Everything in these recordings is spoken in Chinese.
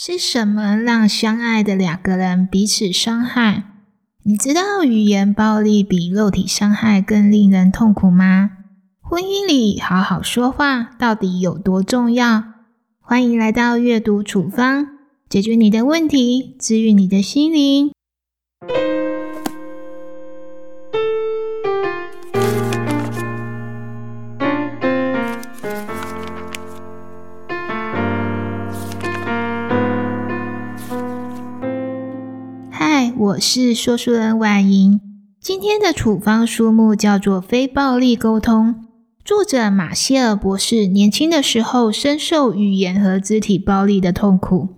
是什么让相爱的两个人彼此伤害？你知道语言暴力比肉体伤害更令人痛苦吗？婚姻里好好说话到底有多重要？欢迎来到阅读处方，解决你的问题，治愈你的心灵。我是说书人婉莹，今天的处方书目叫做《非暴力沟通》，作者马歇尔博士年轻的时候深受语言和肢体暴力的痛苦，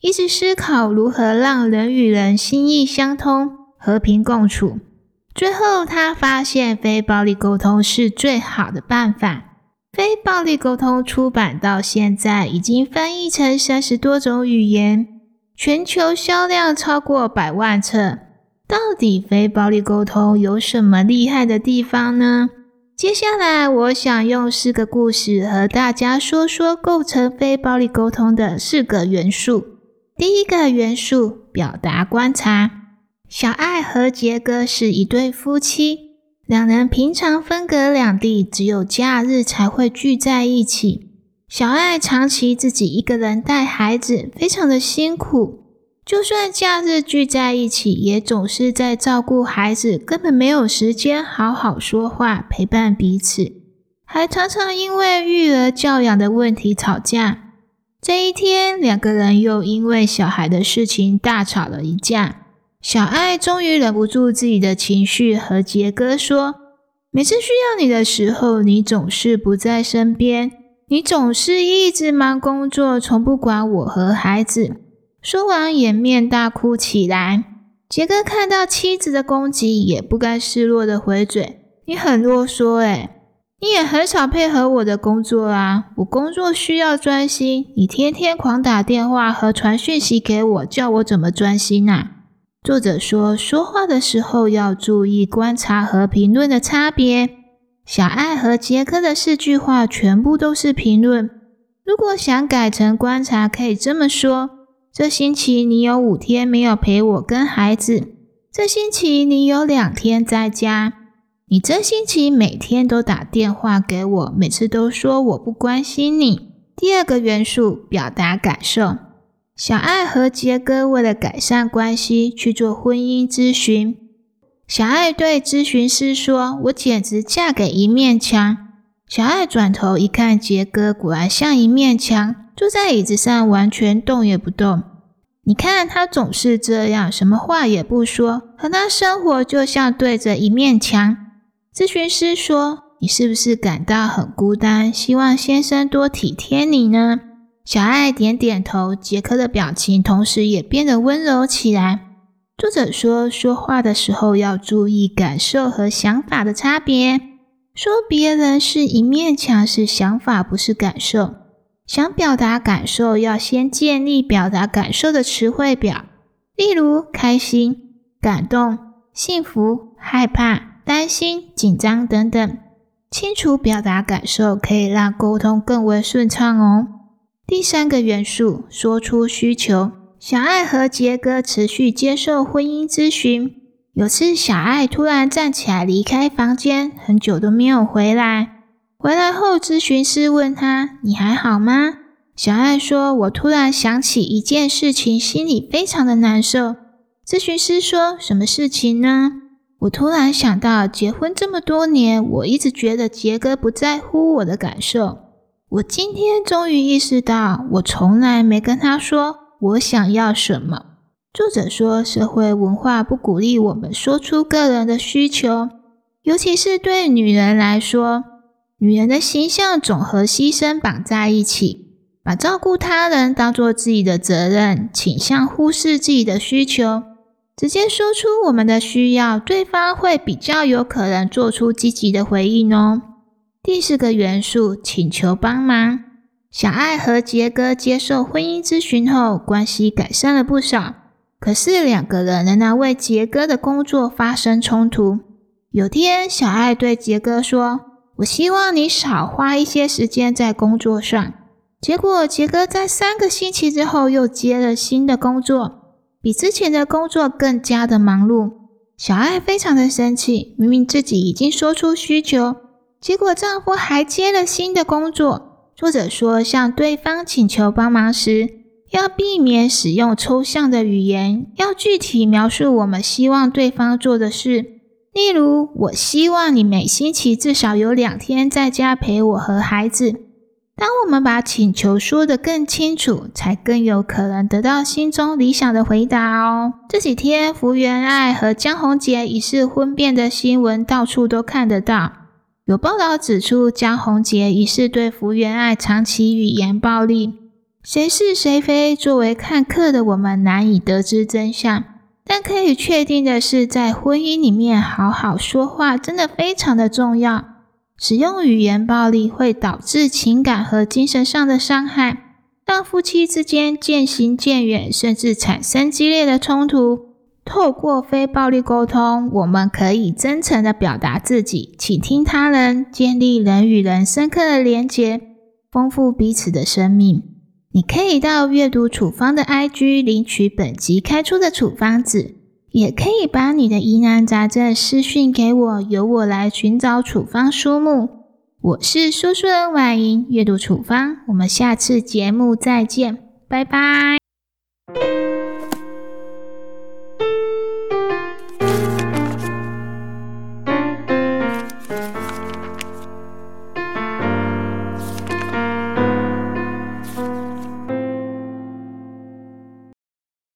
一直思考如何让人与人心意相通、和平共处。最后，他发现非暴力沟通是最好的办法。非暴力沟通出版到现在，已经翻译成三十多种语言。全球销量超过百万册，到底非暴力沟通有什么厉害的地方呢？接下来，我想用四个故事和大家说说构成非暴力沟通的四个元素。第一个元素，表达观察。小爱和杰哥是一对夫妻，两人平常分隔两地，只有假日才会聚在一起。小爱长期自己一个人带孩子，非常的辛苦。就算假日聚在一起，也总是在照顾孩子，根本没有时间好好说话，陪伴彼此，还常常因为育儿教养的问题吵架。这一天，两个人又因为小孩的事情大吵了一架。小爱终于忍不住自己的情绪，和杰哥说：“每次需要你的时候，你总是不在身边。”你总是一直忙工作，从不管我和孩子。说完，掩面大哭起来。杰哥看到妻子的攻击，也不甘示弱的回嘴：“你很啰嗦，诶你也很少配合我的工作啊！我工作需要专心，你天天狂打电话和传讯息给我，叫我怎么专心啊？”作者说，说话的时候要注意观察和评论的差别。小爱和杰克的四句话全部都是评论。如果想改成观察，可以这么说：这星期你有五天没有陪我跟孩子。这星期你有两天在家。你这星期每天都打电话给我，每次都说我不关心你。第二个元素，表达感受。小爱和杰哥为了改善关系去做婚姻咨询。小爱对咨询师说：“我简直嫁给一面墙。”小爱转头一看，杰哥果然像一面墙，坐在椅子上完全动也不动。你看他总是这样，什么话也不说，和他生活就像对着一面墙。咨询师说：“你是不是感到很孤单？希望先生多体贴你呢？”小爱点点头，杰克的表情同时也变得温柔起来。作者说，说话的时候要注意感受和想法的差别。说别人是一面墙是想法，不是感受。想表达感受，要先建立表达感受的词汇表，例如开心、感动、幸福、害怕、担心、紧张等等。清楚表达感受，可以让沟通更为顺畅哦。第三个元素，说出需求。小爱和杰哥持续接受婚姻咨询。有次，小爱突然站起来离开房间，很久都没有回来。回来后，咨询师问他：“你还好吗？”小爱说：“我突然想起一件事情，心里非常的难受。”咨询师说：“什么事情呢？”我突然想到，结婚这么多年，我一直觉得杰哥不在乎我的感受。我今天终于意识到，我从来没跟他说。我想要什么？作者说，社会文化不鼓励我们说出个人的需求，尤其是对女人来说，女人的形象总和牺牲绑在一起，把照顾他人当做自己的责任，倾向忽视自己的需求，直接说出我们的需要，对方会比较有可能做出积极的回应哦。第四个元素，请求帮忙。小爱和杰哥接受婚姻咨询后，关系改善了不少。可是两个人仍然为杰哥的工作发生冲突。有天，小爱对杰哥说：“我希望你少花一些时间在工作上。”结果杰哥在三个星期之后又接了新的工作，比之前的工作更加的忙碌。小爱非常的生气，明明自己已经说出需求，结果丈夫还接了新的工作。作者说，向对方请求帮忙时，要避免使用抽象的语言，要具体描述我们希望对方做的事。例如，我希望你每星期至少有两天在家陪我和孩子。当我们把请求说得更清楚，才更有可能得到心中理想的回答哦。这几天，福原爱和江宏杰疑似婚变的新闻到处都看得到。有报道指出，江宏杰疑似对福原爱长期语言暴力。谁是谁非，作为看客的我们难以得知真相。但可以确定的是，在婚姻里面，好好说话真的非常的重要。使用语言暴力会导致情感和精神上的伤害，让夫妻之间渐行渐远，甚至产生激烈的冲突。透过非暴力沟通，我们可以真诚的表达自己，倾听他人，建立人与人深刻的连结，丰富彼此的生命。你可以到阅读处方的 IG 领取本集开出的处方纸。也可以把你的疑难杂症私讯给我，由我来寻找处方书目。我是说书人婉莹，阅读处方，我们下次节目再见，拜拜。